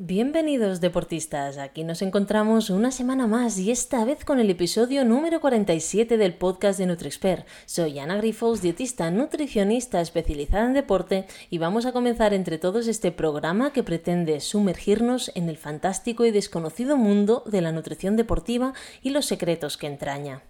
Bienvenidos deportistas, aquí nos encontramos una semana más y esta vez con el episodio número 47 del podcast de NutriExpert. Soy Ana Grifols, dietista nutricionista especializada en deporte y vamos a comenzar entre todos este programa que pretende sumergirnos en el fantástico y desconocido mundo de la nutrición deportiva y los secretos que entraña.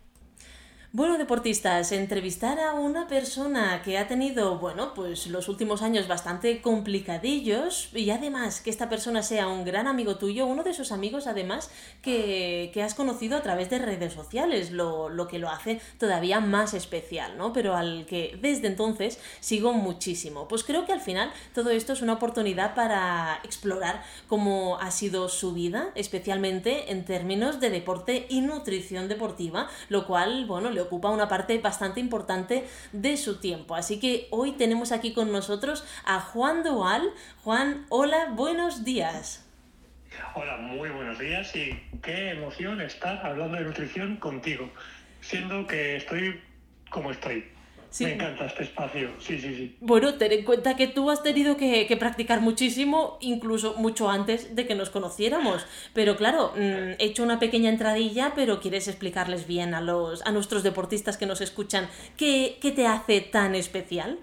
Bueno, deportistas, entrevistar a una persona que ha tenido, bueno, pues los últimos años bastante complicadillos y además que esta persona sea un gran amigo tuyo, uno de esos amigos además que, que has conocido a través de redes sociales, lo, lo, que lo hace todavía más especial, ¿no? Pero al que desde entonces sigo muchísimo. Pues creo que al final todo esto es una oportunidad para explorar cómo ha sido su vida, especialmente en términos de deporte y nutrición deportiva, lo cual, bueno, ocupa una parte bastante importante de su tiempo. Así que hoy tenemos aquí con nosotros a Juan Dual. Juan, hola, buenos días. Hola, muy buenos días y qué emoción estar hablando de nutrición contigo, siendo que estoy como estoy. Me encanta este espacio, sí, sí, sí. Bueno, ten en cuenta que tú has tenido que, practicar muchísimo, incluso mucho antes de que nos conociéramos. Pero claro, mm, he hecho una pequeña entradilla, pero quieres explicarles bien a, los, a nuestros deportistas que nos escuchan qué, qué te hace tan especial.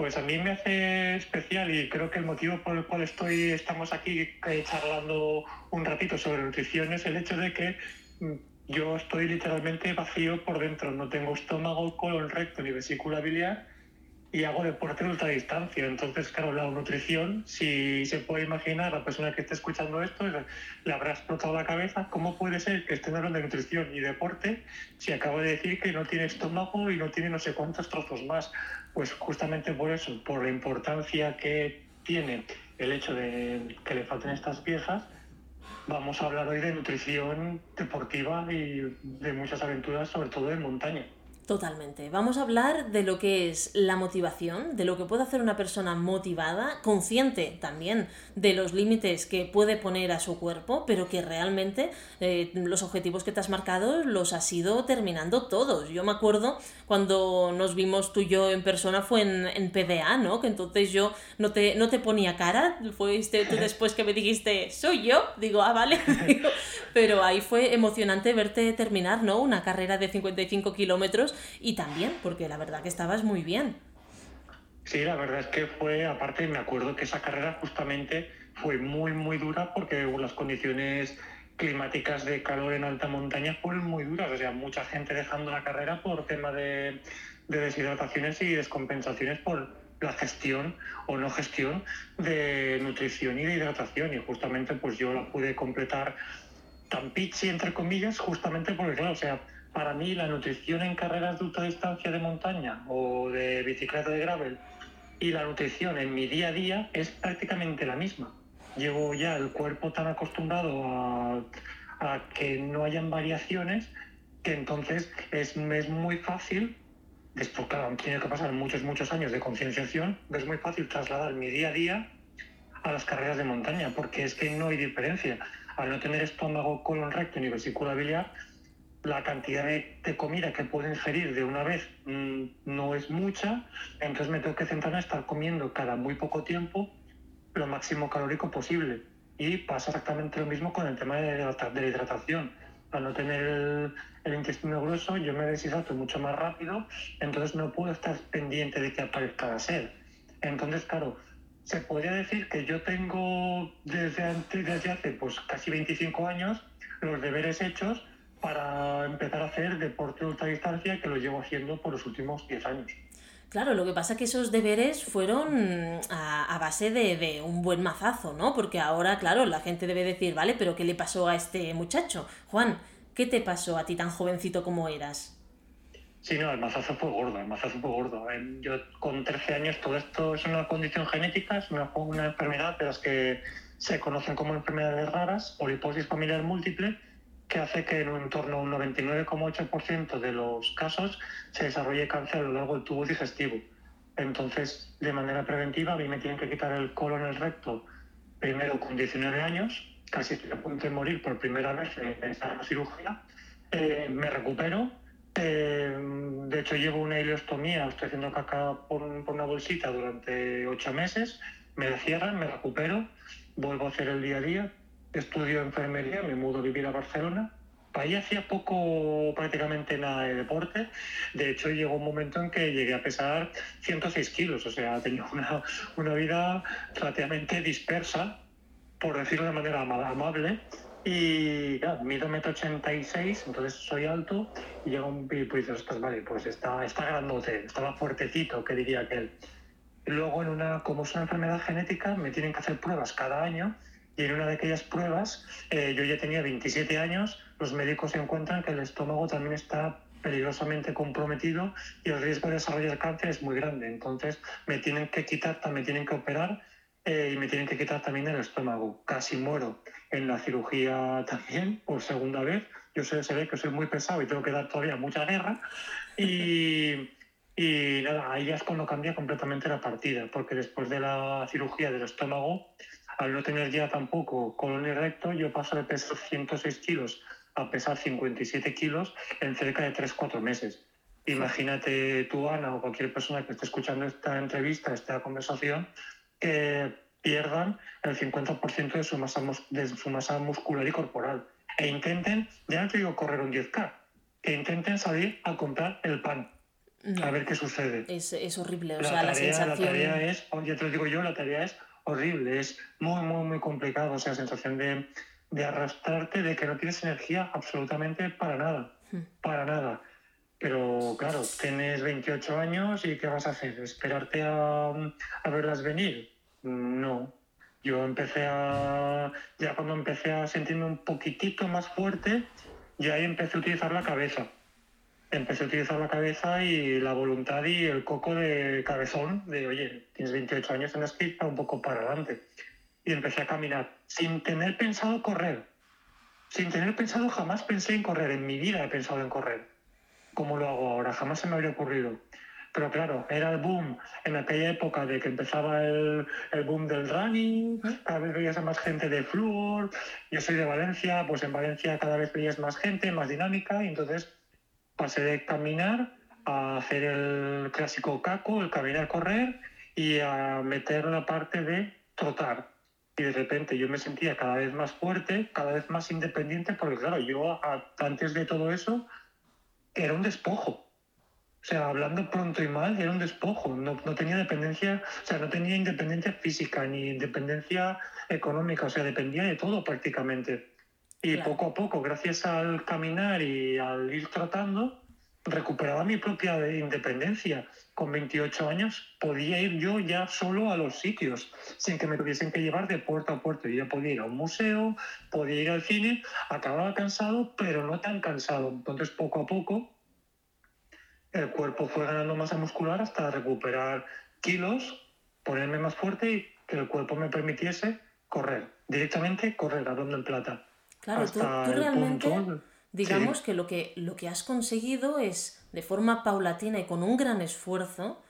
Pues a mí me hace especial y creo que el motivo por el cual estoy, estamos aquí eh, charlando un ratito sobre nutrición es el hecho de que mm, yo estoy literalmente vacío por dentro, no tengo estómago, colon recto ni vesícula biliar y hago deporte de ultradistancia. Entonces, claro, la nutrición, si se puede imaginar, la persona que esté escuchando esto le habrá explotado la cabeza. ¿Cómo puede ser que estén hablando de nutrición y deporte si acabo de decir que no tiene estómago y no tiene no sé cuántos trozos más? Pues justamente por eso, por la importancia que tiene el hecho de que le falten estas piezas Vamos a hablar hoy de nutrición deportiva y de muchas aventuras, sobre todo en montaña. Totalmente. Vamos a hablar de lo que es la motivación, de lo que puede hacer una persona motivada, consciente también de los límites que puede poner a su cuerpo, pero que realmente eh, los objetivos que te has marcado los has ido terminando todos. Yo me acuerdo cuando nos vimos tú y yo en persona fue en, PDA, ¿no? Que entonces yo no te, no te ponía cara, fuiste tú después que me dijiste, soy yo, digo, ah, vale, pero ahí fue emocionante verte terminar, ¿no? Una carrera de 55 kilómetros y también porque la verdad que estabas muy bien. Sí, la verdad es que fue, aparte me acuerdo que esa carrera justamente fue muy, muy dura porque las condiciones climáticas de calor en alta montaña fueron muy duras, o sea, mucha gente dejando la carrera por tema de, de deshidrataciones y descompensaciones por la gestión o no gestión de nutrición y de hidratación y justamente pues yo la pude completar tan entre comillas justamente porque claro, o sea, para mí la nutrición en carreras de ultradistancia de montaña o de bicicleta de gravel y la nutrición en mi día a día es prácticamente la misma. Llevo ya el cuerpo tan acostumbrado a, que no hayan variaciones que entonces es, es muy fácil, después claro, tiene que pasar muchos, muchos años de concienciación, es muy fácil trasladar mi día a día a las carreras de montaña, porque es que no hay diferencia. Al no tener estómago, colon recto ni vesícula biliar, la cantidad de, comida que puedo ingerir de una vez mm, no es mucha, entonces me tengo que centrar en estar comiendo cada muy poco tiempo lo máximo calórico posible. Y pasa exactamente lo mismo con el tema de, la hidratación. Al no tener el, intestino grueso, yo me deshidrato mucho más rápido, entonces no puedo estar pendiente de que aparezca la sed. Entonces, claro, se podría decir que yo tengo desde, antes, desde hace pues, casi 25 años los deberes hechos para empezar a hacer deporte de ultradistancia que lo llevo haciendo por los últimos 10 años. Claro, lo que pasa es que esos deberes fueron a, base de, de, un buen mazazo, ¿no? Porque ahora, claro, la gente debe decir, vale, pero ¿qué le pasó a este muchacho? Juan, ¿qué te pasó a ti tan jovencito como eras? Sí, no, el mazazo fue gordo, el mazazo fue gordo. Yo con 13 años, todo esto es una condición genética, es una, una enfermedad de las que se conocen como enfermedades raras, poliposis familiar múltiple, que hace que en torno a un 99,8% de los casos se desarrolle cáncer a lo largo del tubo digestivo. Entonces, de manera preventiva, a mí me tienen que quitar el colon el recto primero con 19 años, casi estoy a punto de morir por primera vez en esa cirugía. Eh, me recupero. Eh, de hecho, llevo una ileostomía, estoy haciendo caca por, una bolsita durante ocho meses. Me cierran, me recupero vuelvo a hacer el día a día, estudio enfermería, me mudo a vivir a Barcelona. Ahí hacía poco, prácticamente nada de deporte. De hecho, llegó un momento en que llegué a pesar 106 kilos. O sea, tenía una, una vida relativamente dispersa, por decirlo de manera amable. Y claro, mido 1,86 entonces soy alto y llega un y pues dices, vale, pues está, está grandote, estaba fuertecito, que diría aquel. Luego, en una, como es una enfermedad genética, me tienen que hacer pruebas cada año y en una de aquellas pruebas, eh, yo ya tenía 27 años, los médicos encuentran que el estómago también está peligrosamente comprometido y el riesgo de desarrollar cáncer es muy grande. Entonces me tienen que quitar, me tienen que operar eh, y me tienen que quitar también el estómago. Casi muero en la cirugía también, por segunda vez. Yo sé, se ve que soy muy pesado y tengo que dar todavía mucha guerra. Y, y nada, ahí ya es cuando cambia completamente la partida, porque después de la cirugía del estómago, al no tener ya tampoco colon y recto, yo paso de pesar 106 kilos a pesar 57 kilos en cerca de 3-4 meses. Imagínate tú, Ana, o cualquier persona que esté escuchando esta entrevista, esta conversación, que pierdan el 50% de su, masa, de su masa muscular y corporal. E intenten, ya no te digo correr un 10K, que intenten salir a comprar el pan. A ver qué sucede. Es, es horrible, o la sea, tarea, la sensación... La tarea es, ya te lo digo yo, la tarea es horrible, es muy, muy, muy complicado. O sea, sensación de, de arrastrarte, de que no tienes energía absolutamente para nada, Hmm. para nada. Pero claro, tienes 28 años y ¿qué vas a hacer? ¿Esperarte a, a verlas venir? No. Yo empecé a, ya cuando empecé a sentirme un poquitito más fuerte, ya ahí empecé a utilizar la cabeza. Empecé a utilizar la cabeza y la voluntad y el coco de cabezón, de oye, tienes 28 años, tienes que ir un poco para adelante. Y empecé a caminar, sin tener pensado correr. Sin tener pensado, jamás pensé en correr. En mi vida he pensado en correr. Como lo hago ahora, jamás se me habría ocurrido. Pero claro, era el boom en aquella época de que empezaba el, el boom del running, cada vez veías a más gente de flúor. Yo soy de Valencia, pues en Valencia cada vez veías más gente, más dinámica, y entonces pasé de caminar a hacer el clásico caco, el caminar, correr, y a meter la parte de trotar. Y de repente yo me sentía cada vez más fuerte, cada vez más independiente, porque claro, yo antes de todo eso era un despojo. O sea, hablando pronto y mal, era un despojo. No, no tenía dependencia, o sea, no tenía independencia física ni independencia económica, o sea, dependía de todo prácticamente. Y Claro. poco a poco, gracias al caminar y al ir tratando, recuperaba mi propia independencia. Con 28 años podía ir yo ya solo a los sitios, sin que me tuviesen que llevar de puerto a puerto. Yo ya podía ir a un museo, podía ir al cine, acababa cansado, pero no tan cansado. Entonces, poco a poco, el cuerpo fue ganando masa muscular hasta recuperar kilos, ponerme más fuerte y que el cuerpo me permitiese correr, directamente correr a donde en plata. Claro, tú, Hasta tú el realmente, punto- digamos Sí. que lo, que lo que has conseguido es, de forma paulatina y con un gran esfuerzo,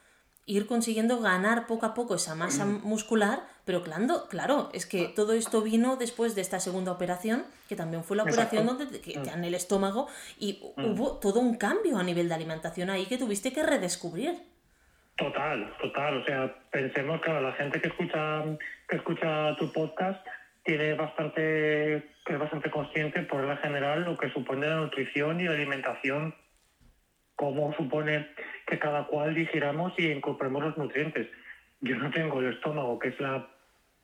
ir consiguiendo ganar poco a poco esa masa Mm. muscular, pero claro, claro, es que todo esto vino después de esta segunda operación, que también fue la operación Exacto. donde te, Mm. el estómago y Mm. hubo todo un cambio a nivel de alimentación ahí que tuviste que redescubrir. Total, total. O sea, pensemos que la gente que escucha, que escucha tu podcast tiene bastante, es bastante consciente por la general lo que supone la nutrición y la alimentación, cómo supone que cada cual digiramos y incorporemos los nutrientes. Yo no tengo el estómago, que es la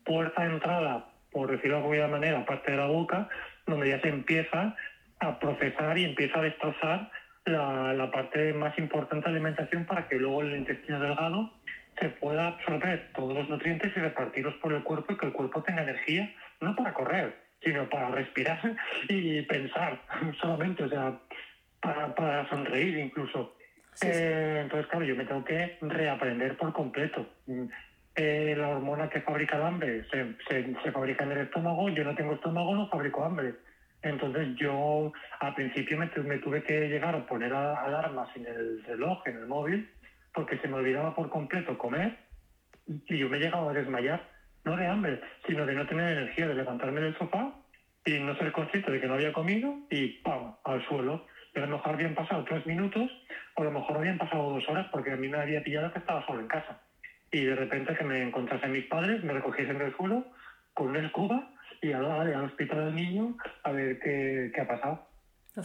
puerta de entrada, por decirlo de alguna manera, aparte de la boca, donde ya se empieza a procesar y empieza a destrozar la, la parte más importante de la alimentación para que luego el intestino delgado se pueda absorber todos los nutrientes y repartirlos por el cuerpo y que el cuerpo tenga energía, no para correr, sino para respirar y pensar solamente, o sea, para, para sonreír incluso. Sí, sí. Eh, entonces, claro, yo me tengo que reaprender por completo. Mm, eh, la hormona que fabrica el hambre se, se, se fabrica en el estómago, yo no tengo estómago, no fabrico hambre. Entonces yo al principio me, me tuve que llegar a poner a- alarmas en el reloj, en el móvil, porque se me olvidaba por completo comer y yo me llegaba a desmayar, no de hambre, sino de no tener energía, de levantarme del sofá y no ser consciente de que no había comido y ¡pam! al suelo. Y a lo mejor habían pasado tres minutos o a lo mejor habían pasado dos horas porque a mí me había pillado que estaba solo en casa. Y de repente que me encontrasen mis padres, me recogiesen del suelo con una escoba y al, al hospital del niño a ver qué, qué ha pasado.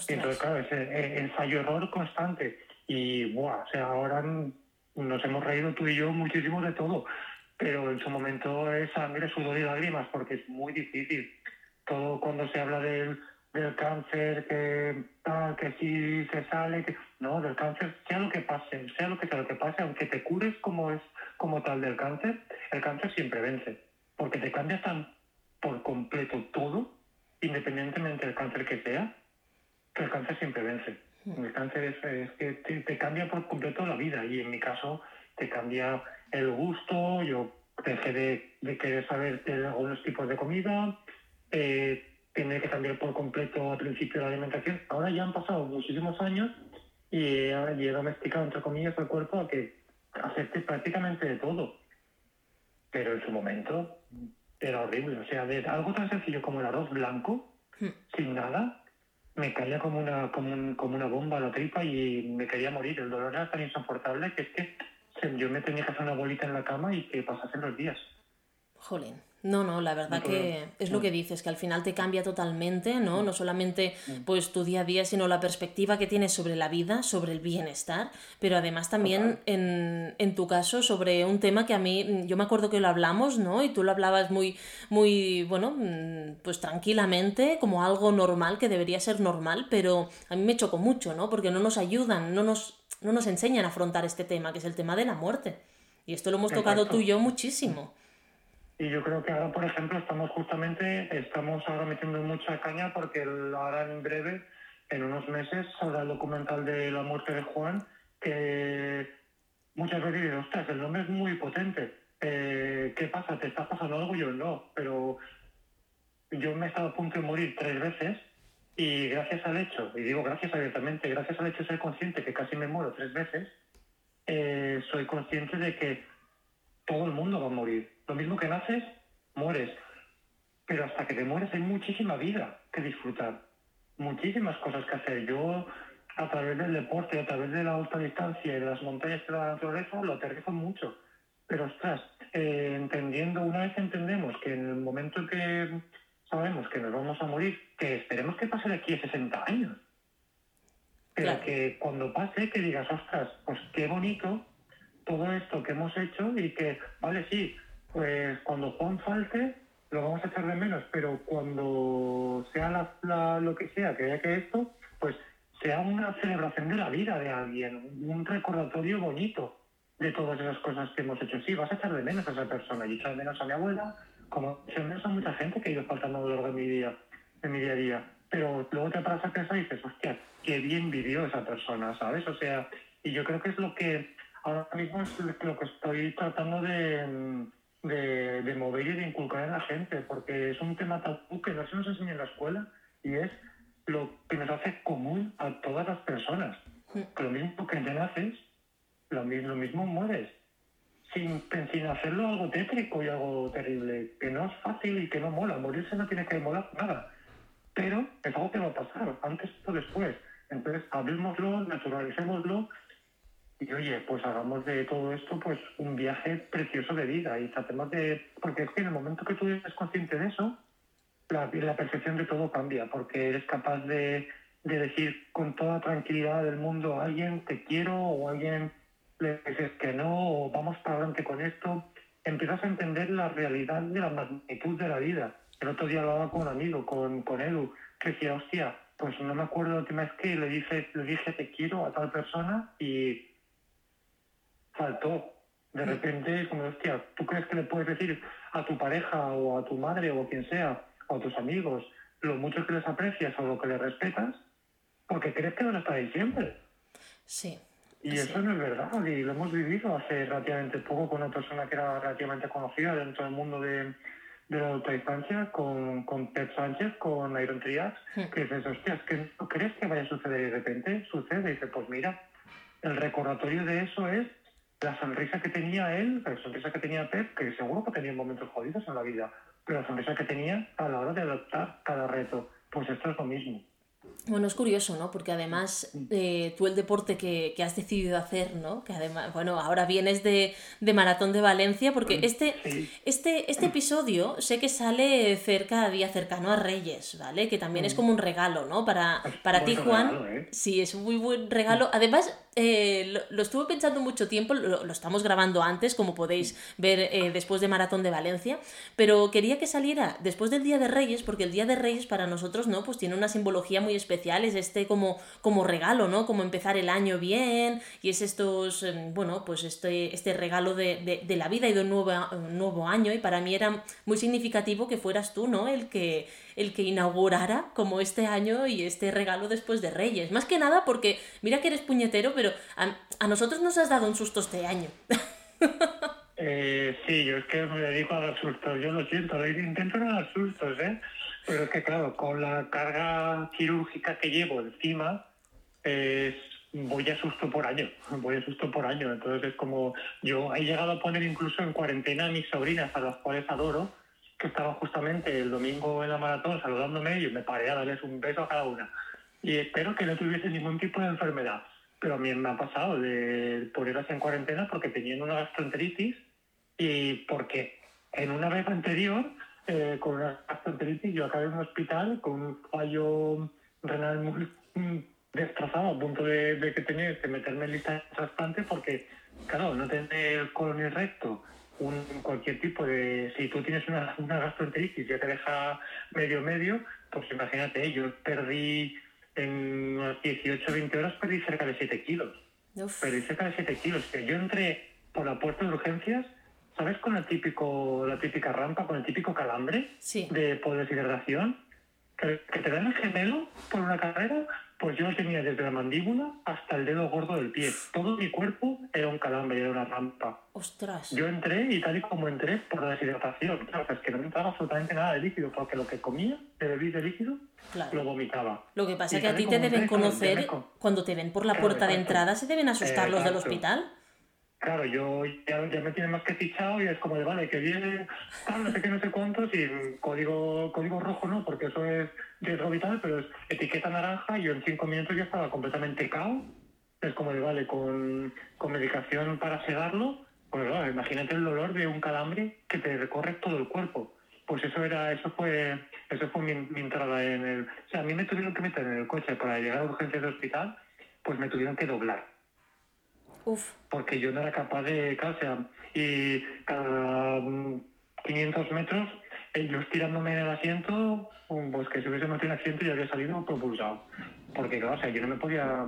entonces, claro, es ensayo-error constante. Y, buah, o sea, ahora nos hemos reído tú y yo muchísimo de todo, pero en su momento es sangre, sudor y lágrimas, porque es muy difícil. Todo cuando se habla del, del cáncer, que tal, que sí se sale, que no, del cáncer, sea lo que pase, sea lo que sea lo que pase, aunque te cures como es como tal del cáncer, el cáncer siempre vence, porque te cambia tan por completo todo, independientemente del cáncer que sea, que el cáncer siempre vence. El cáncer es, que te, cambia por completo la vida y en mi caso te cambia el gusto, yo dejé de, querer saber de algunos tipos de comida, eh, que cambiar por completo al principio la alimentación. Ahora ya han pasado muchísimos años y he, domesticado, entre comillas, el cuerpo a que acepte prácticamente de todo. Pero en su momento era horrible. O sea, de algo tan sencillo como el arroz blanco, hmm. sin nada, me caía como una, como, como una bomba a la tripa y me quería morir. El dolor era tan insoportable que es que yo me tenía que hacer una bolita en la cama y que pasasen los días. Jolín. No, no, la verdad que es lo que dices, que al final te cambia totalmente, ¿no? No solamente pues tu día a día, sino la perspectiva que tienes sobre la vida, sobre el bienestar, pero además también en, en, tu caso sobre un tema que a mí, yo me acuerdo que lo hablamos, ¿no? Y tú lo hablabas muy, muy, bueno, mm, pues tranquilamente, como algo normal, que debería ser normal, pero a mí me chocó mucho, ¿no? Porque no nos ayudan, no nos, no nos enseñan a afrontar este tema, que es el tema de la muerte. Y esto lo hemos tocado tú y yo muchísimo. Y yo creo que ahora, por ejemplo, estamos justamente, estamos ahora metiendo mucha caña porque ahora en breve, en unos meses, saldrá el documental de la muerte de Juan, que muchas veces digo, ostras, el nombre es muy potente. Eh, ¿Qué pasa? ¿Te está pasando algo? Yo no, pero yo me he estado a punto de morir tres veces y gracias al hecho, y digo gracias abiertamente, gracias al hecho de ser consciente que casi me muero tres veces, eh, soy consciente de que todo el mundo va a morir. Lo mismo que naces, mueres. Pero hasta que te mueres hay muchísima vida que disfrutar, muchísimas cosas que hacer. Yo, a través del deporte, a través de la alta distancia y de las montañas de la naturaleza, lo aterrizo mucho. Pero ostras, eh, entendiendo, una vez entendemos que en el momento que sabemos que nos vamos a morir, que esperemos que pase de aquí a 60 años, pero que cuando pase, que digas, ostras, pues qué bonito todo esto que hemos hecho y que, vale, sí, pues cuando Juan falte lo vamos a echar de menos, pero cuando sea lo que sea, que haya que esto, pues sea una celebración de la vida de alguien, un recordatorio bonito de todas esas cosas que hemos hecho. Sí, vas a echar de menos a esa persona. y echar de menos a mi abuela, como echar de menos a mucha gente que ha ido faltando a lo largo de mi día, de mi día a día. Pero luego te paras a pensar y dices, hostia, qué bien vivió esa persona, ¿sabes? O sea, y yo creo que es lo que ahora mismo es lo que estoy tratando de, de, mover y de inculcar en la gente, porque es un tema tabú que no se nos enseña en la escuela y es lo que nos hace común a todas las personas. Que lo mismo que te naces, lo mismo, lo mismo mueres. Sin, sin hacerlo algo tétrico y algo terrible, que no es fácil y que no mola. Morirse no tiene que molar nada. Pero es algo que va a pasar, antes o después. Entonces, hablemoslo, naturalicémoslo y oye, pues hagamos de todo esto pues un viaje precioso de vida y tratemos de... Porque es que en el momento que tú eres consciente de eso, la, la percepción de todo cambia, porque eres capaz de, de decir con toda tranquilidad del mundo a alguien te quiero o a alguien le dices que no o vamos para adelante con esto, empiezas a entender la realidad de la magnitud de la vida. El otro día hablaba con un amigo, con, con Edu, que decía, hostia, pues no me acuerdo la última vez que le dije, le dije te quiero a tal persona y faltó. De repente, como, hostia, ¿tú crees que le puedes decir a tu pareja o a tu madre o a quien sea, o a tus amigos, lo mucho que les aprecias o lo que les respetas? Porque crees que a estar ahí siempre. Sí. Y eso no es verdad, y lo hemos vivido hace relativamente poco con una persona que era relativamente conocida dentro del mundo de, de la ultradistancia, con, con Pep Sánchez, con Iron Triax, hmm. que dices, hostia, ¿que ¿no crees que vaya a suceder de repente? Sucede, y dice, pues mira, el recordatorio de eso es la sonrisa que tenía él, la sonrisa que tenía Pep, que seguro que tenía momentos jodidos en la vida, pero la sonrisa que tenía a la hora de adoptar cada reto, pues esto es lo mismo. Bueno, es curioso, ¿no? Porque además eh, tú el deporte que, has decidido hacer, ¿no? Que además, bueno, ahora vienes de, Maratón de Valencia, porque este, este, este episodio sé que sale cerca, día cercano a Reyes, ¿vale? Que también es mm. como un regalo, ¿no? Para, para ti, Juan. ¿eh? Sí, es un muy buen regalo. Además, eh, lo, estuve pensando mucho tiempo, lo, estamos grabando antes, como podéis ver después de Maratón de Valencia, pero quería que saliera después del Día de Reyes, porque el Día de Reyes para nosotros, ¿no? Pues tiene una simbología muy especial especiales, este como, como regalo, ¿no? Como empezar el año bien y es estos, em, bueno, pues este, este regalo de, la vida y de un nuevo, nuevo año y para mí era muy significativo que fueras tú, ¿no? El que, el que inaugurara como este año y este regalo después de Reyes. Más que nada porque, mira que eres puñetero, pero a, nosotros nos has dado un susto este año. Eh, sí, yo es que me dedico a dar sustos, yo lo siento, intento no dar sustos, ¿eh? Pero es que, claro, con la carga quirúrgica que llevo encima, voy a susto por año, voy a susto por año. Entonces es como, yo he llegado a poner incluso en cuarentena a mis sobrinas, a las cuales adoro, que estaban justamente el domingo en la maratón saludándome y me paré a darles un beso a cada una. Y espero que no tuviese ningún tipo de enfermedad. Pero a mí me ha pasado de ponerlas en cuarentena porque tenían una gastroenteritis y porque en una vez anterior eh, con una gastroenteritis. Yo acabé en un hospital con un fallo renal muy destrozado, a punto de, que tenía que meterme en lista de trasplante porque, claro, no tener colon y recto, un, cualquier tipo de... Si tú tienes una, una gastroenteritis ya te deja medio medio, pues imagínate, yo perdí en unas 18 20 horas, perdí cerca de 7 kilos. Perdí cerca de 7 kilos. Que yo entré por la puerta de urgencias ¿Sabes con el típico, la típica rampa, con el típico calambre de deshidratación? Que, que te dan el gemelo por una carrera, pues yo lo tenía desde la mandíbula hasta el dedo gordo del pie. Todo mi cuerpo era un calambre, era una rampa. ¡Ostras! Yo entré y tal y como entré por la deshidratación. Claro, es que no me entraba absolutamente nada de líquido, porque lo que comía de bebí de líquido lo vomitaba. Lo que pasa es que a ti te deben conocer, cuando te ven por la puerta de entrada, se deben asustar los del hospital. Claro, yo ya, me tiene más que fichado y es como de, vale, que viene, no sé no sé cuántos, y código, código rojo no, porque eso es riesgo vital, pero es etiqueta naranja y yo en cinco minutos ya estaba completamente cao. Es como de, vale, con, con medicación para sedarlo, pues claro, imagínate el dolor de un calambre que te recorre todo el cuerpo. Pues eso era, eso fue, eso fue mi, mi entrada en el... O sea, a mí me tuvieron que meter en el coche para llegar a urgencias de hospital, pues me tuvieron que doblar porque yo no era capaz de, o sea, y cada 500 metros, yo estirándome en el asiento, pues que si hubiese metido el asiento ya había salido propulsado. Porque, claro, o sea, yo no me podía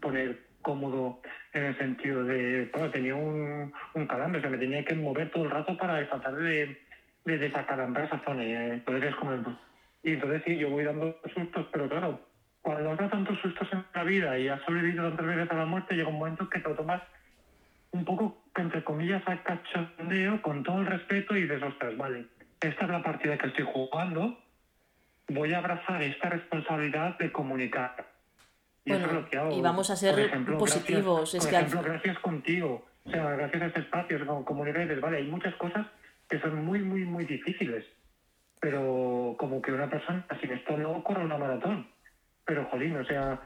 poner cómodo en el sentido de, bueno, tenía un, un calambre, o sea, me tenía que mover todo el rato para tratar de, de desacalambrar esa zona. Y, entonces, como, y entonces sí, yo voy dando sustos, pero claro, cuando has tantos sustos en la vida y has sobrevivido tantas veces a la muerte, llega un momento que te lo tomas un poco, entre comillas, a cachondeo, con todo el respeto y dices, ostras, vale, esta es la partida que estoy jugando, voy a abrazar esta responsabilidad de comunicar. Y eso es lo que hago. Y vamos a ser positivos. Gracias, por ejemplo, gracias contigo. O sea, gracias a este espacio, como comunicar, vale, hay muchas cosas que son muy, muy, muy difíciles. Pero como que una persona sin esto no corre una maratón pero jolín, o sea,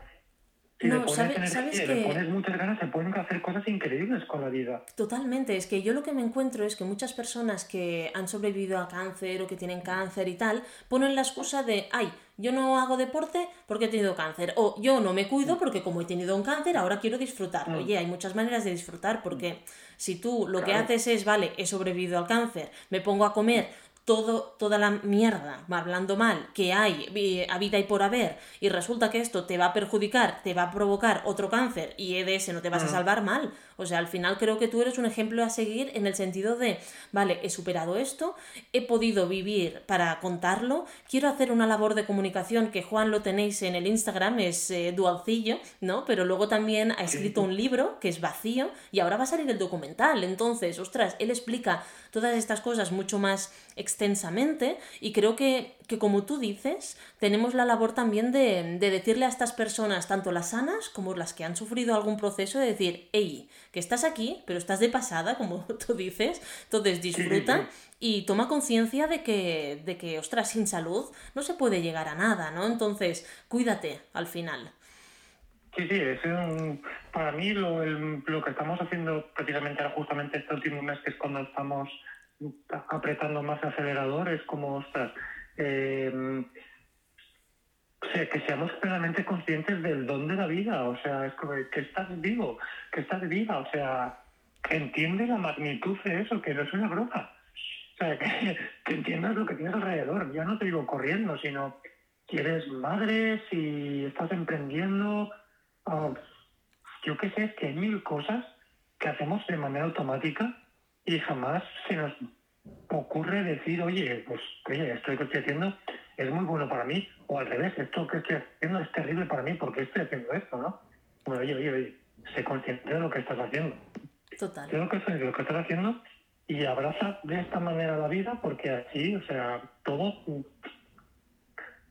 si no, le pones ¿sabes que... le pones muchas ganas, se pueden hacer cosas increíbles con la vida. Totalmente, es que yo lo que me encuentro es que muchas personas que han sobrevivido a cáncer o que tienen cáncer y tal, ponen la excusa de, ay, yo no hago deporte porque he tenido cáncer, o yo no me cuido porque como he tenido un cáncer, ahora quiero disfrutar. Mm. Oye, hay muchas maneras de disfrutar porque si tú lo que haces es, vale, he sobrevivido al cáncer, me pongo a comer todo, toda la mierda, hablando mal, que hay eh, a vida y por haber, y resulta que esto te va a perjudicar, te va a provocar otro cáncer y de ese no te vas a salvar mal. O sea, al final creo que tú eres un ejemplo a seguir en el sentido de, vale, he superado esto, he podido vivir para contarlo, quiero hacer una labor de comunicación que Juan lo tenéis en el Instagram, es eh, dualcillo, ¿no? Pero luego también ha escrito un libro que es vacío y ahora va a salir el documental. Entonces, ostras, él explica todas estas cosas mucho más extensamente y creo que que como tú dices, tenemos la labor también de, decirle a estas personas, tanto las sanas como las que han sufrido algún proceso, de decir, hey, que estás aquí, pero estás de pasada, como tú dices, entonces disfruta y toma conciencia de que, de que, ostras, sin salud no se puede llegar a nada, ¿no? Entonces, cuídate al final. Sí, sí, es para mí lo, lo que estamos haciendo precisamente ahora justamente este último mes, que es cuando estamos apretando más acelerador, es como, ostras, eh, que seamos plenamente conscientes del don de la vida, o sea, es que estás vivo, que estás viva, o sea, que entiende la magnitud de eso, que no es una broma. O sea, que, entiendas lo que tienes alrededor. Ya no te digo corriendo, sino que eres madre, si estás emprendiendo, ah, yo qué sé, que hay mil cosas que hacemos de manera automática y jamás se nos ocurre decir, oye, pues oye, esto que estoy haciendo es muy bueno para mí, o al revés, esto que estoy haciendo es terrible para mí porque estoy haciendo esto, ¿no? Bueno, oye, oye, oye, sé consciente de lo que estás haciendo. Total. Lo que, de lo que estás haciendo y abraza de esta manera la vida porque así, o sea, todo,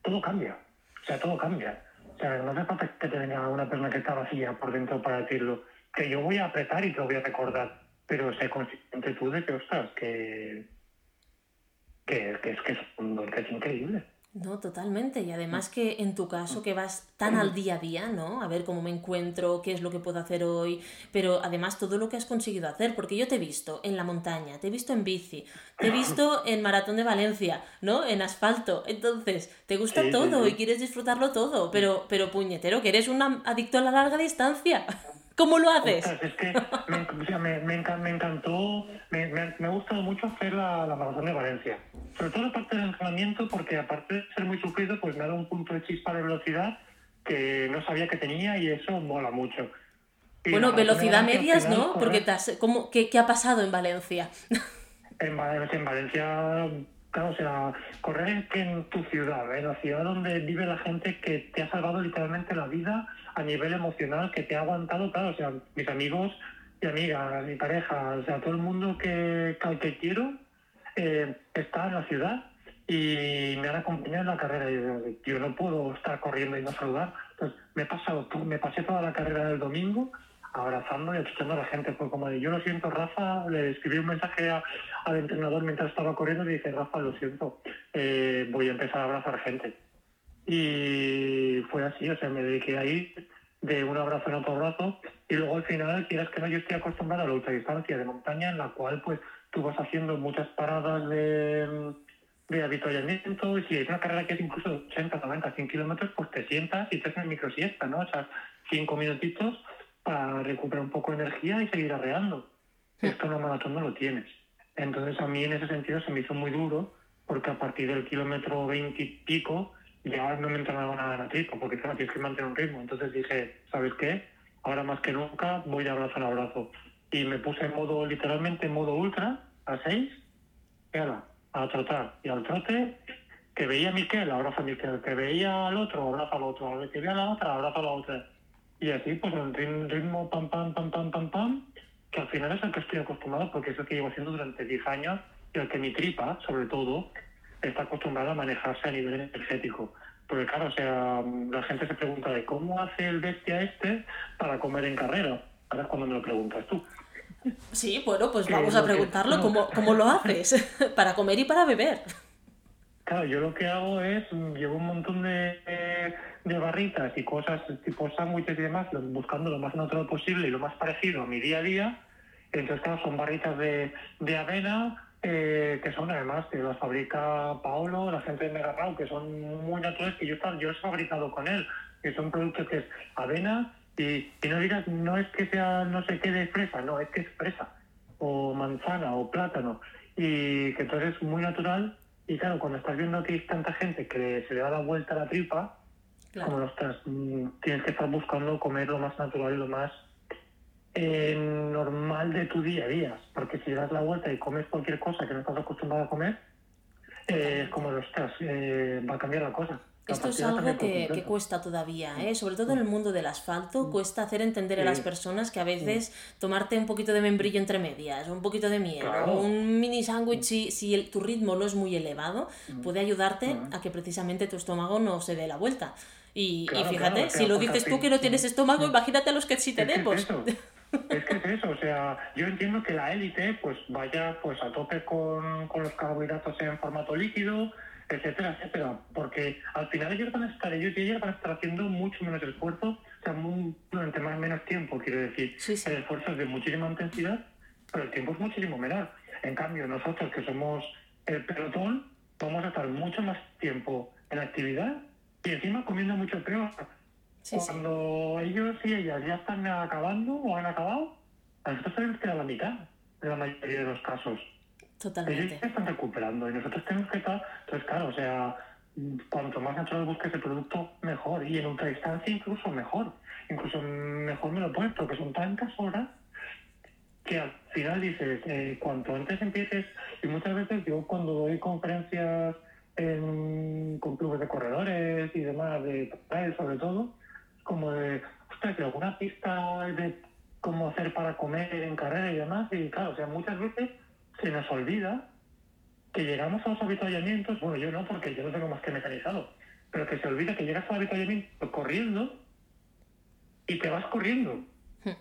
todo cambia. O sea, todo cambia. O sea, no hace falta que te venga una persona que está vacía por dentro para decirlo. Que yo voy a apretar y te lo voy a recordar pero sé consciente tú de que, ostras, que, que, que es que es un que es increíble. No, totalmente. Y además que en tu caso que vas tan al día a día, ¿no? A ver cómo me encuentro, qué es lo que puedo hacer hoy, pero además todo lo que has conseguido hacer, porque yo te he visto en la montaña, te he visto en bici, te he visto en Maratón de Valencia, ¿no? En asfalto. Entonces, te gusta todo y quieres disfrutarlo todo, pero, pero puñetero, que eres un adicto a la larga distancia. ¿Cómo lo haces? es que me, me, encantó, me, me, ha gustado mucho hacer la, la, maratón de Valencia. Sobre todo la parte del entrenamiento, porque aparte de ser muy sufrido, pues me ha dado un punto de chispa de velocidad que no sabía que tenía y eso mola mucho. bueno, velocidad medias, ¿no? Porque te ¿cómo, qué, qué, ha pasado en Valencia? en, en Valencia Claro, o sea, correr en tu ciudad, en la ciudad donde vive la gente que te ha salvado literalmente la vida a nivel emocional, que te ha aguantado, claro, o sea, mis amigos y amigas, mi pareja, o sea, todo el mundo que, que quiero eh, está en la ciudad y me han acompañado en la carrera. Y yo no puedo estar corriendo y no saludar. Entonces, me he pasado, me pasé toda la carrera del domingo abrazando y escuchando a la gente. Fue como de, yo lo siento, Rafa, le escribí un mensaje al entrenador mientras estaba corriendo y dice, Rafa, lo siento, eh, voy a empezar a abrazar gente. Y fue así, o sea, me dediqué ahí de un abrazo en otro abrazo y luego al final, quieras que no, yo estoy acostumbrado a la ultradistancia de montaña en la cual pues tú vas haciendo muchas paradas de, de avituallamiento y si es una carrera que es incluso 80, 90, 100 kilómetros, pues te sientas y te haces micro siesta, ¿no? O sea, cinco minutitos para recuperar un poco de energía y seguir arreando. Esto en la maratón no lo tienes. Entonces a mí en ese sentido se me hizo muy duro porque a partir del kilómetro 20 y pico ya no me entrenaba nada en atletismo porque claro, tienes que mantener un ritmo. Entonces dije, ¿sabes qué? Ahora más que nunca voy de abrazo en abrazo. Y me puse en modo, literalmente en modo ultra, a 6, y a trotar. Y al trote, que veía a Miquel, abrazo a Miquel, que veía al otro, abrazo al otro, que veía a la otra, abrazo a la otra y así, pues un ritmo pam, pam, pam, pam, pam, pam, que al final es el que estoy acostumbrado porque es el que llevo haciendo durante 10 años y el que mi tripa, sobre todo, está acostumbrada a manejarse a nivel energético. Porque claro, o sea, la gente se pregunta de cómo hace el bestia este para comer en carrera. Ahora es cuando me lo preguntas tú. Sí, bueno, pues vamos a preguntarlo, ¿cómo, ¿cómo lo haces? para comer y para beber. Claro, yo lo que hago es, llevo un montón de de barritas y cosas tipo sándwiches y demás, buscando lo más natural posible y lo más parecido a mi día a día. Entonces, claro, son barritas de, de avena, eh, que son además, que las fabrica Paolo, la gente de Megarrao, que son muy naturales, que yo, yo he fabricado con él, que son productos que es avena y, y no digas, no es que sea no sé qué de fresa, no, es que es fresa, o manzana, o plátano, y que entonces es muy natural. Y claro, cuando estás viendo que hay tanta gente que se le da la vuelta a la tripa, como no estás, mm, tienes que estar buscando comer lo más natural y lo más eh, normal de tu día a día. Porque si das la vuelta y comes cualquier cosa que no estás acostumbrado a comer, eh, es como, ostras, eh, va a cambiar la cosa. Esto es algo que, cuesta todavía, ¿eh? sobre todo en el mundo del asfalto, cuesta hacer entender a las personas que a veces tomarte un poquito de membrillo entre medias, un poquito de miel, un mini sándwich, si, si el, tu ritmo no es muy elevado, puede ayudarte a que precisamente tu estómago no se dé la vuelta. Y, fíjate, si lo dices tú que no tienes estómago, imagínate a los que sí tenemos. Es que es eso, o sea, yo entiendo que la élite pues vaya pues a tope con, con los carbohidratos en formato líquido, etcétera, etcétera, porque al final ellos van a estar, ellos y ellas van a estar haciendo mucho menos esfuerzo, o sea, durante más menos tiempo, quiero decir, el esfuerzo es de muchísima intensidad, pero el tiempo es muchísimo menor. En cambio, nosotros que somos el pelotón, vamos a estar mucho más tiempo en actividad y encima comiendo mucho peor. Cuando ellos y ellas ya están acabando o han acabado, a nosotros tenemos que dar la mitad en la mayoría de los casos. Totalmente. Ellos están recuperando y nosotros tenemos que estar. Entonces, claro, o sea, cuanto más natural busques el producto, mejor. Y en ultradistancia, incluso mejor. Incluso mejor me lo pones, porque son tantas horas que al final dices, eh, cuanto antes empieces. Y muchas veces yo, cuando doy conferencias con clubes de corredores y demás, de sobre todo, como de, ostras, que alguna pista de cómo hacer para comer en carrera y demás. Y claro, o sea, muchas veces se nos olvida que llegamos a los avituallamientos, bueno, yo no, porque yo no tengo más que mecanizado, pero que se olvida que llegas al avituallamiento corriendo y te vas corriendo. Hmm.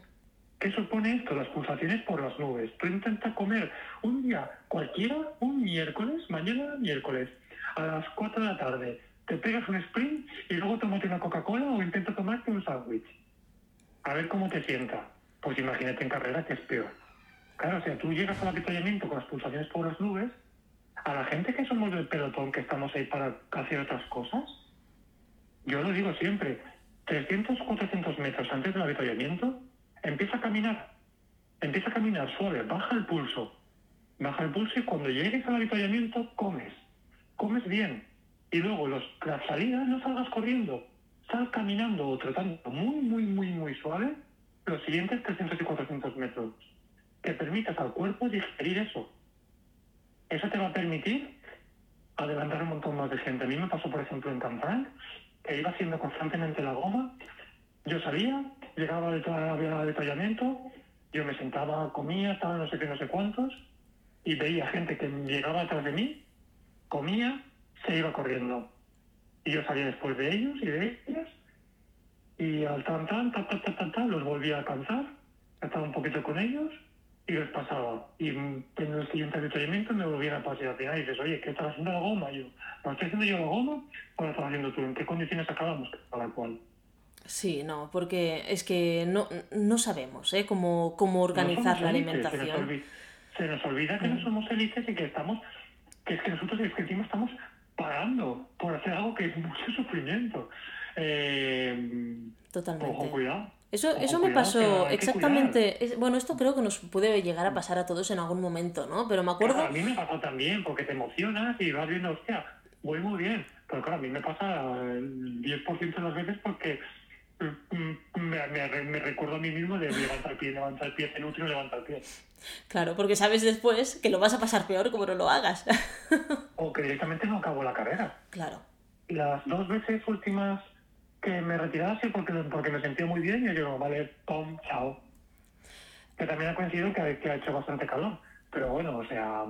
¿Qué supone esto? Las pulsaciones por las nubes. Tú intentas comer un día cualquiera, un miércoles, mañana miércoles, a las 4 de la tarde, te pegas un sprint y luego tomate una Coca-Cola o intenta tomarte un sándwich. A ver cómo te sienta. Pues imagínate en carrera que es peor. Claro, o sea, tú llegas al avituallamiento con las pulsaciones por las nubes, a la gente que somos del pelotón, que estamos ahí para hacer otras cosas, yo lo digo siempre, 300, 400 metros antes del avituallamiento, empieza a caminar, empieza a caminar suave, baja el pulso, baja el pulso y cuando llegues al avituallamiento comes, comes bien, y luego los, las salidas no salgas corriendo, sal caminando o tratando muy, muy, muy, muy suave los siguientes 300 y 400 metros que permitas al cuerpo digerir eso. Eso te va a permitir adelantar un montón más de gente. A mí me pasó, por ejemplo, en Canfranc, que iba haciendo constantemente la goma. Yo salía, llegaba al detallamiento, yo me sentaba, comía, estaba no sé qué, no sé cuántos, y veía gente que llegaba atrás de mí, comía, se iba corriendo. Y yo salía después de ellos y de ellas, y al tan, tan, tan, tan, tan, tan, los volvía a alcanzar, estaba un poquito con ellos, y les pasaba. Y en el siguiente avituallamiento me volvían a pasar. Y dices, oye, ¿qué estás haciendo la goma? yo, ¿no estoy haciendo yo la goma o la estás haciendo tú? ¿En qué condiciones acabamos cada cual? Sí, no, porque es que no, no sabemos ¿eh? cómo, cómo organizar la alimentación. Se nos, olvida, que no mm. somos élites y que estamos, que es que nosotros es que encima estamos pagando por hacer algo que es mucho sufrimiento. Eh, Totalmente. Ojo, cuidado. Eso, eso me pasó exactamente. bueno, esto creo que nos puede llegar a pasar a todos en algún momento, ¿no? Pero me acuerdo. a mí me pasó también, porque te emocionas y vas viendo, hostia, voy muy bien. Pero claro, a mí me pasa el 10% de las veces porque mm, me, me, recuerdo a mí mismo de levantar el pie, levantar el pie, el último levantar el pie. Claro, porque sabes después que lo vas a pasar peor como no lo hagas. o que directamente no acabo la carrera. Claro. Las dos veces últimas que me retirase porque, porque me sentía muy bien y yo, vale, pum, chao. Que también ha coincidido que, ha hecho bastante calor. Pero bueno, o sea,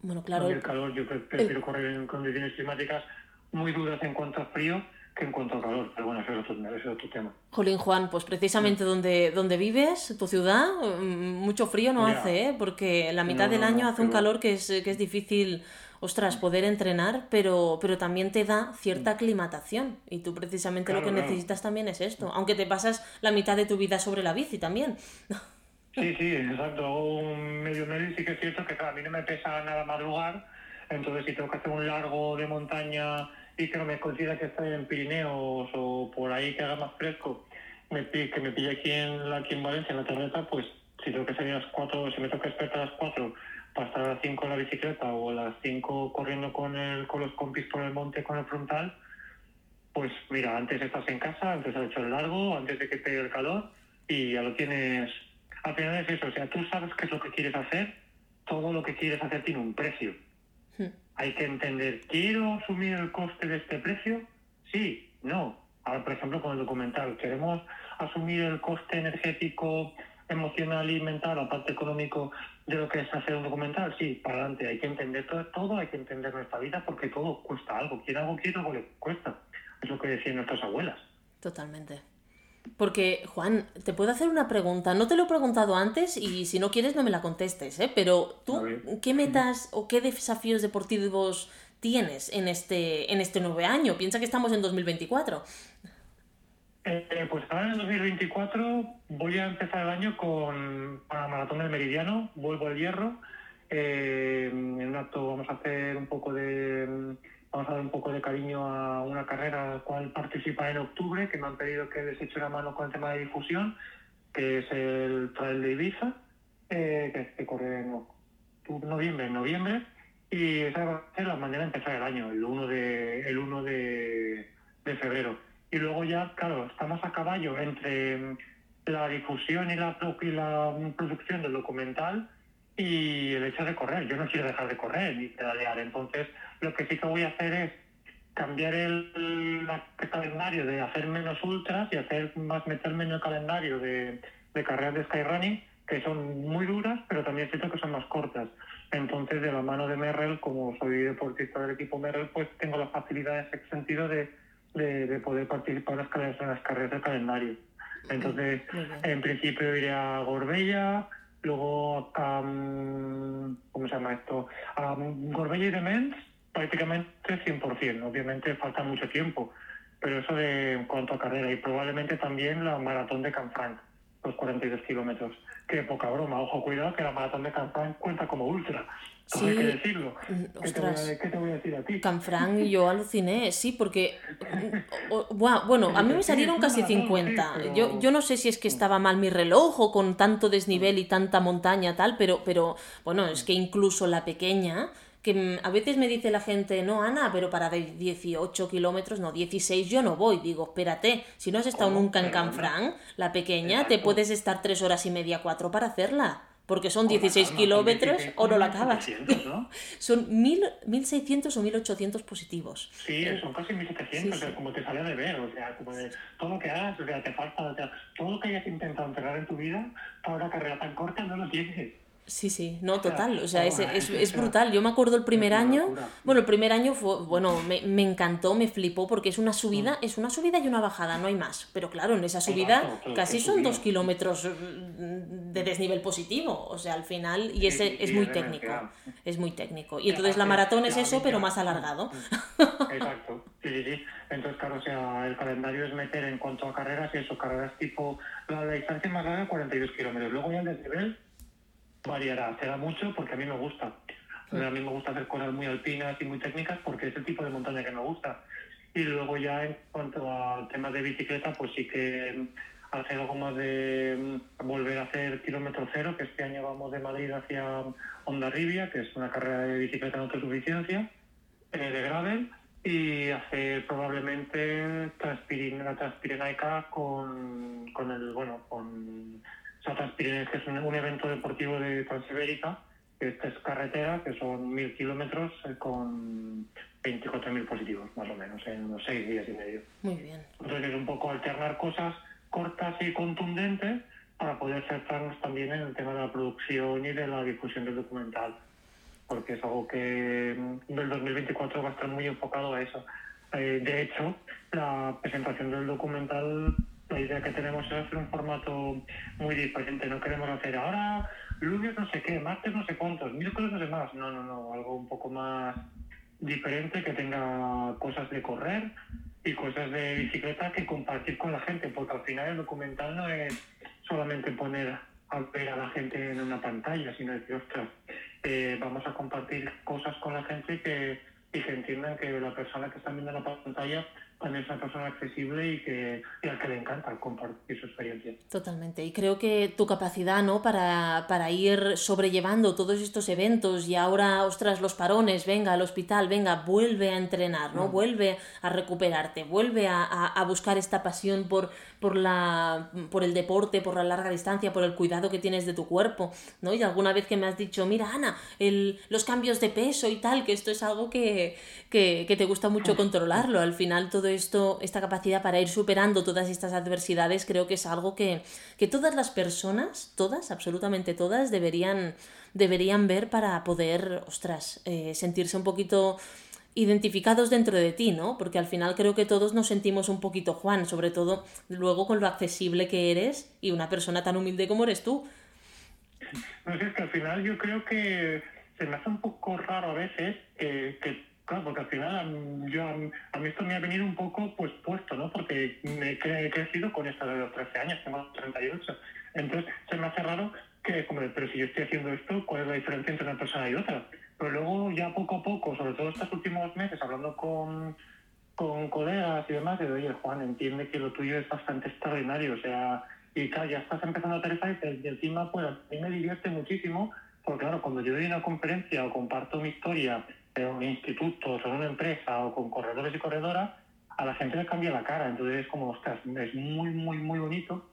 bueno, claro. El calor, yo prefiero correr en condiciones climáticas muy duras en cuanto a frío que en cuanto a calor. Pero bueno, eso es otro, es otro tema. Jolín Juan, pues precisamente donde, donde vives, tu ciudad, mm, mucho frío no hace, ¿eh? Porque la mitad del año hace un calor que es, que es difícil ostras, poder entrenar, pero, pero también te da cierta aclimatación. Y tú precisamente lo que necesitas también es esto, aunque te pasas la mitad de tu vida sobre la bici también. Sí, sí, exacto. Un medio medio y sí que es cierto que a mí no me pesa nada madrugar, entonces si tengo que hacer un largo de montaña y que no me considera que estoy en Pirineos o por ahí que haga más fresco, me, que me pille aquí en, aquí en Valencia, en la terreta, pues si tengo que salir a las 4, si me toca despertar a las 4 pasar a las 5 en la bicicleta o a las 5 corriendo con, el, con los compis por el monte con el frontal, pues mira, antes estás en casa, antes has hecho el largo, antes de que pegue el calor y ya lo tienes. Al final es eso, o sea, tú sabes qué es lo que quieres hacer, todo lo que quieres hacer tiene un precio. Hmm. Hay que entender, ¿quiero asumir el coste de este precio? Sí, no. Ahora, por ejemplo, con el documental, ¿queremos asumir el coste energético, emocional y mental, aparte económico, de lo que es hacer un documental? Sí, para adelante. Hay que entender todo, todo hay que entender nuestra vida porque todo cuesta algo. Quiere algo, quiere algo, le cuesta. Es lo que decían nuestras abuelas. Totalmente. Porque, Juan, te puedo hacer una pregunta. No te lo he preguntado antes y si no quieres no me la contestes, ¿eh? Pero tú, ¿qué metas o qué desafíos deportivos tienes en este, en este nuevo año? Piensa que estamos en 2024. Eh, pues ahora en 2024 voy a empezar el año con la Maratón del Meridiano, vuelvo al hierro. Eh, en un acto vamos a hacer un poco de vamos a dar un poco de cariño a una carrera la cual participa en octubre, que me han pedido que les eche una mano con el tema de difusión, que es el Trail de Ibiza, eh, que, corre en noviembre, noviembre, y esa va a ser la manera de empezar el año, el 1 de, el 1 de, febrero. Y luego ya, claro, estamos a caballo entre la difusión y la, y la producción del documental y el hecho de correr. Yo no quiero dejar de correr ni pedalear, entonces lo que sí que voy a hacer es cambiar el, calendario de hacer menos ultras y hacer más meterme en el calendario de, carreras de skyrunning que son muy duras, pero también siento que son más cortas. Entonces, de la mano de Merrell, como soy deportista del equipo Merrell, pues tengo la facilidad en ese sentido de, poder participar en las, carreras, en las carreras de calendario. Entonces, en principio iré a Gorbella, luego a, ¿cómo se llama esto? A Gorbella y Demens, prácticamente 100%. Obviamente falta mucho tiempo, pero eso de en cuanto a carrera y probablemente también la maratón de Canfranc, los 42 kilómetros. Qué poca broma, ojo, cuidado que la maratón de Canfranc cuenta como ultra. Sí, hay que decirlo. Mm, ¿Qué te, voy a, decir a ti? Canfranc, yo aluciné, sí, porque. bueno, a mí me salieron casi 50. Yo, yo no sé si es que estaba mal mi reloj o con tanto desnivel y tanta montaña, tal, pero, pero bueno, es que incluso la pequeña que mm, a veces me dice la gente, no, Ana, pero para 18 kilómetros, no, 16 yo no voy. Digo, espérate, si no has estado nunca en Canfrán, la pequeña, te puedes estar tres horas y media, cuatro para hacerla. Porque son 16 kilómetros o no la acabas. son 1.600 o 1.800 positivos. Sí, son casi 1.700, como te sale de ver. O sea, como de todo lo que hagas, o sea, te falta, o sea, todo lo que hayas intentado entregar en tu vida para una carrera tan corta no lo tienes. Sí, sí, no, total, o sea, es, es, es, brutal. Yo me acuerdo el primer año, bueno, el primer año fue, bueno, me, me encantó, me flipó, porque es una subida, mm. es una subida y una bajada, no hay más. Pero claro, en esa subida casi son dos kilómetros mm, de desnivel positivo, o sea, al final, y ese es muy técnico, es muy técnico. Y entonces la maratón es eso, pero más alargado. Exacto, sí, sí, sí. Entonces, claro, o sea, el calendario es meter en cuanto a carreras, eso, carreras tipo, la, distancia más larga, 42 kilómetros. Luego ya el desnivel variará, será mucho porque a mí me gusta. A mí me gusta hacer cosas muy alpinas y muy técnicas porque es el tipo de montaña que me gusta. Y luego ya en cuanto al tema de bicicleta, pues sí que hacer algo más de mm, volver a hacer kilómetro cero, que este año vamos de Madrid hacia Ondarribia, que es una carrera de bicicleta en autosuficiencia, eh, de gravel, y hacer probablemente la Transpirenaica con, con el, bueno, con que es un, evento deportivo de Transibérica, que esta es carretera, que son mil kilómetros eh, con 24.000 positivos, más o menos, en unos seis días y medio. Muy bien. Entonces es un poco alternar cosas cortas y contundentes para poder centrarnos también en el tema de la producción y de la difusión del documental, porque es algo que mm, del 2024 va a estar muy enfocado a eso. Eh, de hecho, la presentación del documental la idea que tenemos es hacer un formato muy diferente. No queremos hacer ahora lunes no sé qué, martes no sé cuántos, miércoles no sé más. No, no, no, algo un poco más diferente que tenga cosas de correr y cosas de bicicleta que compartir con la gente, porque al final el documental no es solamente poner a ver a la gente en una pantalla, sino decir, ostras, eh, vamos a compartir cosas con la gente que, y que entiendan que la persona que está viendo la pantalla también es una persona accesible y, que, y al que le encanta compartir su experiencia. Totalmente. Y creo que tu capacidad, ¿no? Para, para ir sobrellevando todos estos eventos y ahora, ostras, los parones, venga al hospital, venga, vuelve a entrenar, ¿no? Mm. Vuelve a recuperarte, vuelve a, a, buscar esta pasión por, por, la, por el deporte, por la larga distancia, por el cuidado que tienes de tu cuerpo, ¿no? Y alguna vez que me has dicho, mira, Ana, el, los cambios de peso y tal, que esto es algo que, que, que te gusta mucho controlarlo. Al final todo esto, esta capacidad para ir superando todas estas adversidades, creo que es algo que, todas las personas, todas, absolutamente todas, deberían, deberían ver para poder, ostras, eh, sentirse un poquito identificados dentro de ti, ¿no? Porque al final creo que todos nos sentimos un poquito Juan, sobre todo luego con lo accesible que eres y una persona tan humilde como eres tú. Sé, es que al final yo creo que se me hace un poco raro a veces que Claro, porque al final yo, a mí esto me ha venido un poco pues puesto, ¿no? Porque me he crecido con esto de los 13 años, tengo 38. Entonces se me hace raro que, como, pero si yo estoy haciendo esto, ¿cuál es la diferencia entre una persona y otra? Pero luego ya poco a poco, sobre todo estos últimos meses, hablando con, con colegas y demás, de oye, Juan, entiende que lo tuyo es bastante extraordinario, o sea, y claro, ya estás empezando a aterrizar y, encima, pues a mí me divierte muchísimo, porque claro, cuando yo doy una conferencia o comparto mi historia en un instituto, o en una empresa o con corredores y corredoras, a la gente le cambia la cara. Entonces es como, ostras, es muy, muy, muy bonito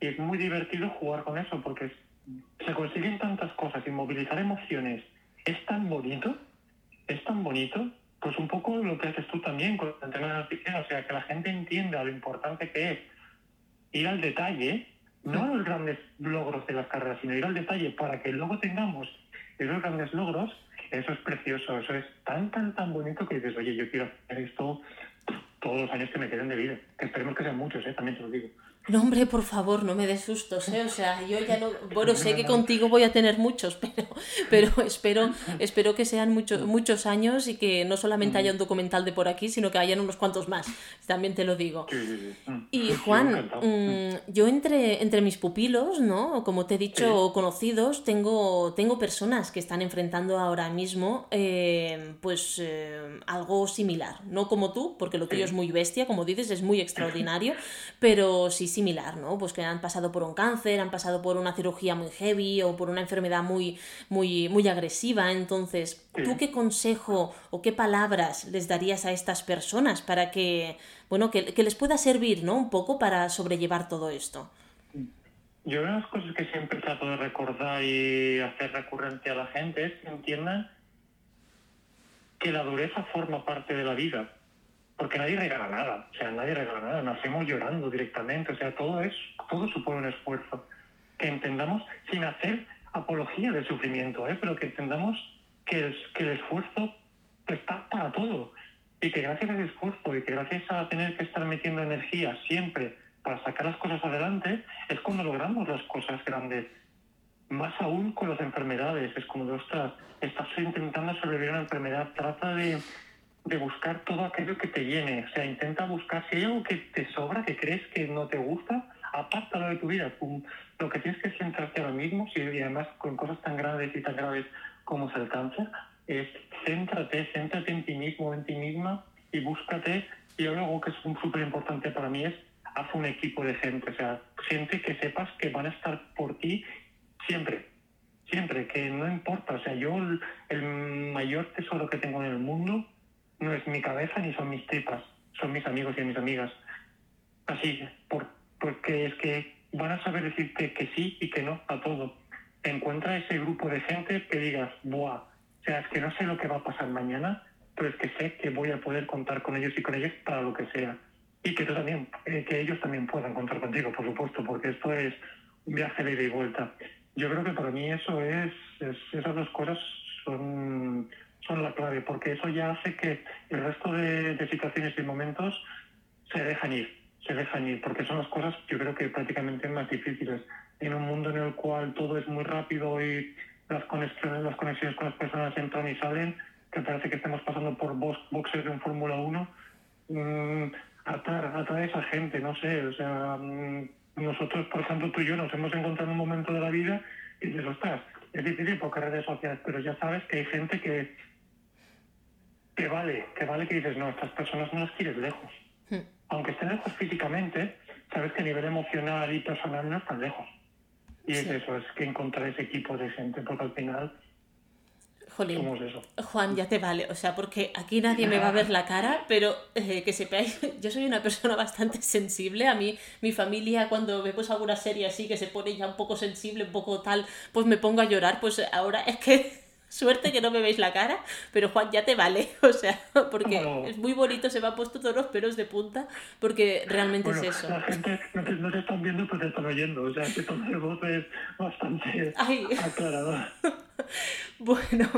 y es muy divertido jugar con eso porque se consiguen tantas cosas y movilizar emociones es tan bonito, es tan bonito, pues un poco lo que haces tú también con el tema de la piscina, o sea, que la gente entienda lo importante que es ir al detalle, no a los grandes logros de las carreras, sino ir al detalle para que luego tengamos esos grandes logros eso es precioso, eso es tan, tan, tan bonito que dices, oye, yo quiero hacer esto todos los años que me queden de vida. Que esperemos que sean muchos, ¿eh? también te lo digo. No, hombre, por favor, no me des sustos, ¿eh? O sea, yo ya no... Bueno, sé que contigo voy a tener muchos, pero, pero espero, espero que sean muchos muchos años y que no solamente haya un documental de por aquí, sino que hayan unos cuantos más. También te lo digo. Y Juan, mm, yo entre, entre mis pupilos, ¿no? Como te he dicho, conocidos, tengo, tengo personas que están enfrentando ahora mismo, eh, pues, eh, algo similar. No como tú, porque lo tuyo es muy bestia, como dices, es muy extraordinario, pero sí similar, ¿no? Pues que han pasado por un cáncer, han pasado por una cirugía muy heavy o por una enfermedad muy, muy, muy agresiva. Entonces, ¿tú qué consejo o qué palabras les darías a estas personas para que, bueno, que, les pueda servir, ¿no? Un poco para sobrellevar todo esto. Yo una de las cosas que siempre trato de recordar y hacer recurrente a la gente es que entiendan que la dureza forma parte de la vida porque nadie regala nada, o sea, nadie regala nada, nacemos llorando directamente, o sea, todo es, todo supone un esfuerzo. Que entendamos, sin hacer apología del sufrimiento, ¿eh? pero que entendamos que el, que el esfuerzo está para todo y que gracias al esfuerzo y que gracias a tener que estar metiendo energía siempre para sacar las cosas adelante, es cuando logramos las cosas grandes. Más aún con las enfermedades, es como, ostras, estás intentando sobrevivir a una enfermedad, trata de de buscar todo aquello que te llene. O sea, intenta buscar, si hay algo que te sobra, que crees que no te gusta, apártalo de tu vida. Lo que tienes que centrarte ahora mismo, y además con cosas tan grandes y tan graves como es el cáncer, es céntrate, céntrate en ti mismo, en ti misma y búscate. Y algo que es súper importante para mí es haz un equipo de gente, o sea, gente que sepas que van a estar por ti siempre, siempre, que no importa. O sea, yo el mayor tesoro que tengo en el mundo no es mi cabeza ni son mis tripas, son mis amigos y mis amigas. Así, por, porque es que van a saber decirte que sí y que no a todo. Encuentra ese grupo de gente que digas, ¡buah! O sea, es que no sé lo que va a pasar mañana, pero es que sé que voy a poder contar con ellos y con ellos para lo que sea. Y que tú también, eh, que ellos también puedan contar contigo, por supuesto, porque esto es un viaje de ida y vuelta. Yo creo que para mí eso es esas dos cosas son son la clave, porque eso ya hace que el resto de, situaciones y momentos se dejan ir, se dejan ir, porque son las cosas yo creo que prácticamente más difíciles. En un mundo en el cual todo es muy rápido y las conexiones, las conexiones con las personas entran y salen, que parece que estemos pasando por boxes de un Fórmula 1, mmm, atar, atar a esa gente, no sé, o sea, mm, nosotros, por ejemplo, tú y yo nos hemos encontrado en un momento de la vida y dices, ostras, es difícil por redes sociales, pero ya sabes que hay gente que que vale, que vale que dices, no, estas personas no las quieres lejos. Hmm. Aunque estés lejos físicamente, sabes que a nivel emocional y personal no estás lejos. Y es eso, es que encontrar ese equipo de gente, porque al final Juan, ya te vale, o sea, porque aquí nadie me va a ver la cara, pero eh, que sepáis, yo soy una persona bastante sensible, a mí mi familia cuando vemos alguna serie así que se pone ya un poco sensible, un poco tal, pues me pongo a llorar, pues ahora es que Suerte que no me veis la cara, pero Juan ya te vale, o sea, porque es muy bonito, se me han puesto todos los pelos de punta, porque realmente es eso. La gente no te, están viendo, pero te están oyendo, o sea, que de voz es bastante aclarador. bueno,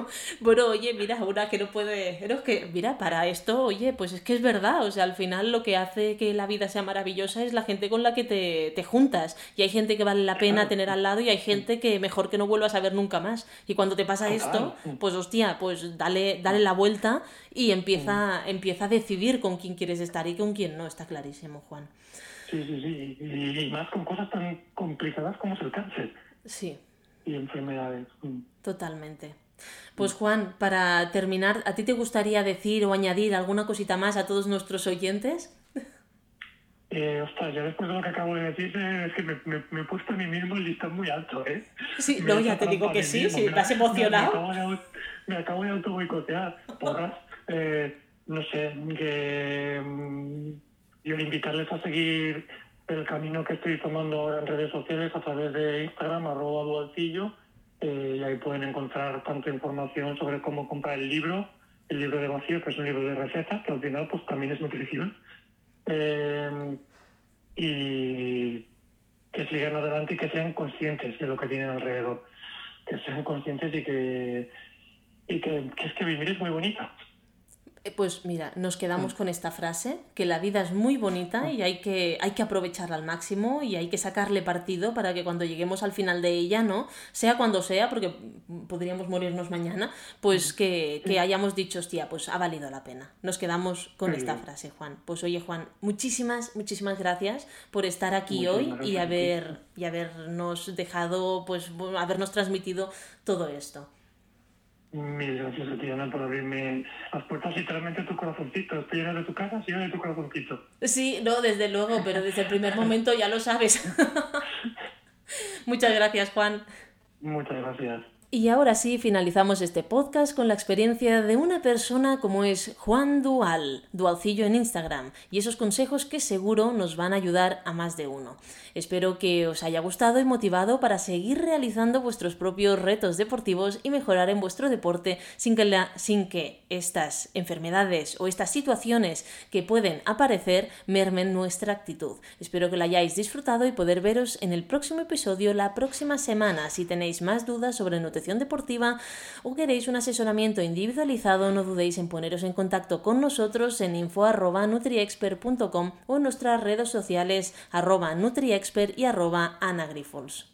bueno, oye, mira, una que no puede, pero que, mira, para esto, oye, pues es que es verdad, o sea, al final lo que hace que la vida sea maravillosa es la gente con la que te, te juntas, y hay gente que vale la pena tener al lado y hay gente que mejor que no vuelvas a ver nunca más, y cuando te pasa esto, pues hostia, pues dale, dale la vuelta y empieza, empieza a decidir con quién quieres estar y con quién no, está clarísimo, Juan. Sí, sí, sí, y, más con cosas tan complicadas como es el cáncer. Sí. Y enfermedades. Mm. Totalmente. Pues Juan, para terminar, ¿a ti te gustaría decir o añadir alguna cosita más a todos nuestros oyentes? Eh, ostras, ya después de lo que acabo de decir, eh, es que me, me, he puesto a mí mismo el listón muy alto, ¿eh? Sí, no, ya te digo que sí, sí, estás emocionado. Me, acabo de, auto boicotear, porras. Eh, no sé, que mm, yo invitarles a seguir el camino que estoy tomando ahora en redes sociales a través de Instagram, arroba dualcillo, eh, y ahí pueden encontrar tanta información sobre cómo comprar el libro, el libro de vacío, que es un libro de recetas, que al final pues también es nutrición. Eh, y que sigan adelante y que sean conscientes de lo que tienen alrededor. Que sean conscientes y que, y que, que es que vivir es muy bonito. Eh, pues mira, nos quedamos mm. con esta frase, que la vida es muy bonita y hay que, hay que aprovecharla al máximo y hay que sacarle partido para que cuando lleguemos al final de ella, ¿no? Sea cuando sea, porque podríamos morirnos mañana, pues mm. que, que hayamos dicho, hostia, pues ha valido la pena. Nos quedamos con esta frase, Juan. Pues oye, Juan, muchísimas, muchísimas gracias por estar aquí hoy y haber, y habernos dejado, pues habernos transmitido todo esto. Mil gracias a ti, Ana, por abrirme las puertas literalmente a tu corazoncito. Estoy llena de tu casa, llena de tu corazoncito. Sí, no, desde luego, pero desde el primer momento ya lo sabes. Muchas gracias, Juan. Muchas gracias. Y ahora sí, finalizamos este podcast con la experiencia de una persona como es Juan Dual, Dualcillo en Instagram, y esos consejos que seguro nos van a ayudar a más de uno. Espero que os haya gustado y motivado para seguir realizando vuestros propios retos deportivos y mejorar en vuestro deporte sin que, estas enfermedades o estas situaciones que pueden aparecer mermen nuestra actitud. Espero que la hayáis disfrutado y poder veros en el próximo episodio la próxima semana. Si tenéis más dudas sobre deportiva o queréis un asesoramiento individualizado, no dudéis en poneros en contacto con nosotros en info.nutriexpert.com o en nuestras redes sociales arroba nutriexpert y arroba anagrifols.